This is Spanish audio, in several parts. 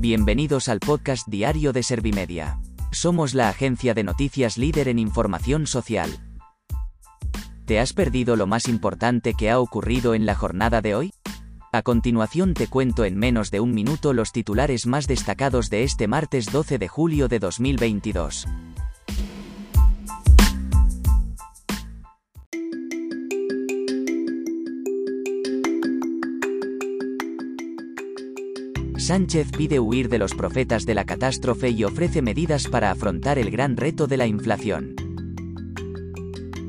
Bienvenidos al podcast diario de Servimedia. Somos la agencia de noticias líder en información social. ¿Te has perdido lo más importante que ha ocurrido en la jornada de hoy? A continuación te cuento en menos de un minuto los titulares más destacados de este martes 12 de julio de 2022. Sánchez pide huir de los profetas de la catástrofe y ofrece medidas para afrontar el gran reto de la inflación.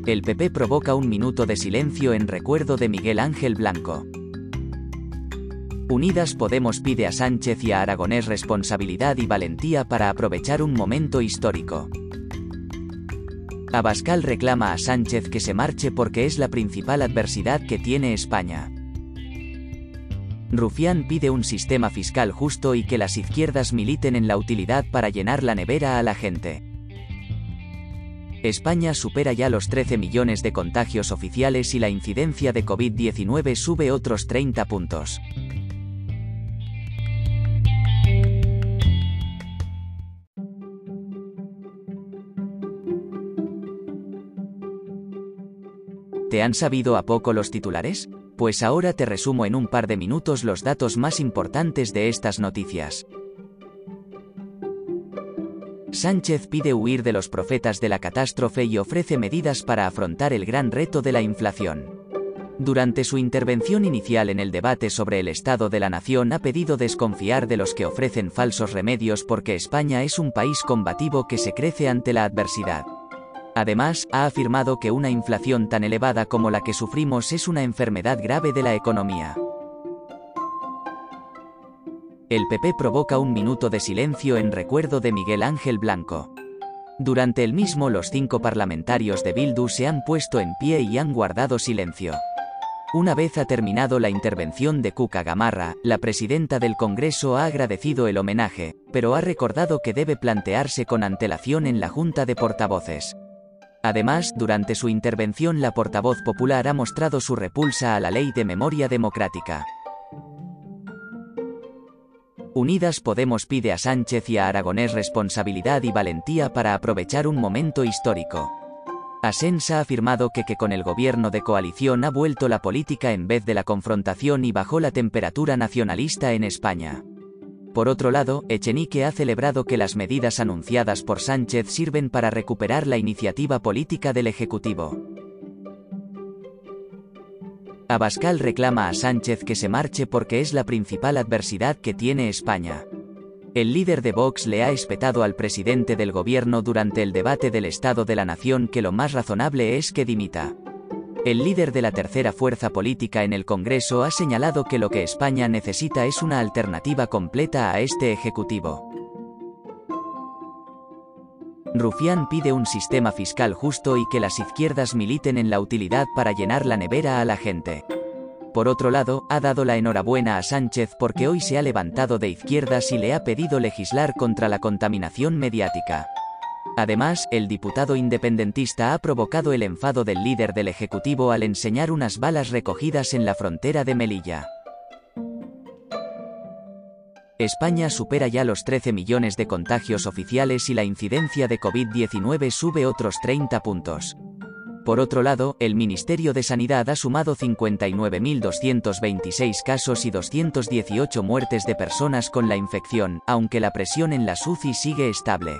El PP provoca un minuto de silencio en recuerdo de Miguel Ángel Blanco. Unidas Podemos pide a Sánchez y a Aragonés responsabilidad y valentía para aprovechar un momento histórico. Abascal reclama a Sánchez que se marche porque es la principal adversidad que tiene España. Rufián pide un sistema fiscal justo y que las izquierdas militen en la utilidad para llenar la nevera a la gente. España supera ya los 13 millones de contagios oficiales y la incidencia de COVID-19 sube otros 30 puntos. ¿Te han sabido a poco los titulares? Pues ahora te resumo en un par de minutos los datos más importantes de estas noticias. Sánchez pide huir de los profetas de la catástrofe y ofrece medidas para afrontar el gran reto de la inflación. Durante su intervención inicial en el debate sobre el Estado de la Nación ha pedido desconfiar de los que ofrecen falsos remedios porque España es un país combativo que se crece ante la adversidad. Además, ha afirmado que una inflación tan elevada como la que sufrimos es una enfermedad grave de la economía. El PP provoca un minuto de silencio en recuerdo de Miguel Ángel Blanco. Durante el mismo los cinco parlamentarios de Bildu se han puesto en pie y han guardado silencio. Una vez ha terminado la intervención de Cuca Gamarra, la presidenta del Congreso ha agradecido el homenaje, pero ha recordado que debe plantearse con antelación en la Junta de Portavoces. Además, durante su intervención la portavoz popular ha mostrado su repulsa a la ley de memoria democrática. Unidas Podemos pide a Sánchez y a Aragonés responsabilidad y valentía para aprovechar un momento histórico. Asens ha afirmado que, que con el gobierno de coalición ha vuelto la política en vez de la confrontación y bajó la temperatura nacionalista en España. Por otro lado, Echenique ha celebrado que las medidas anunciadas por Sánchez sirven para recuperar la iniciativa política del Ejecutivo. Abascal reclama a Sánchez que se marche porque es la principal adversidad que tiene España. El líder de Vox le ha espetado al presidente del gobierno durante el debate del Estado de la Nación que lo más razonable es que dimita. El líder de la tercera fuerza política en el Congreso ha señalado que lo que España necesita es una alternativa completa a este Ejecutivo. Rufián pide un sistema fiscal justo y que las izquierdas militen en la utilidad para llenar la nevera a la gente. Por otro lado, ha dado la enhorabuena a Sánchez porque hoy se ha levantado de izquierdas y le ha pedido legislar contra la contaminación mediática. Además, el diputado independentista ha provocado el enfado del líder del Ejecutivo al enseñar unas balas recogidas en la frontera de Melilla. España supera ya los 13 millones de contagios oficiales y la incidencia de COVID-19 sube otros 30 puntos. Por otro lado, el Ministerio de Sanidad ha sumado 59.226 casos y 218 muertes de personas con la infección, aunque la presión en la UCI sigue estable.